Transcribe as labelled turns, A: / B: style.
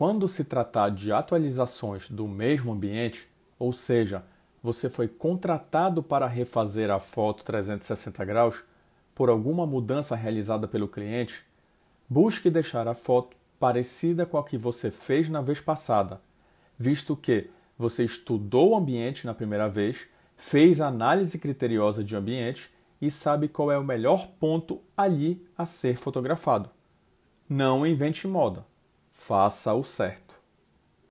A: Quando se tratar de atualizações do mesmo ambiente, ou seja, você foi contratado para refazer a foto 360 graus por alguma mudança realizada pelo cliente, busque deixar a foto parecida com a que você fez na vez passada, visto que você estudou o ambiente na primeira vez, fez análise criteriosa de ambiente e sabe qual é o melhor ponto ali a ser fotografado. Não invente moda, faça o certo.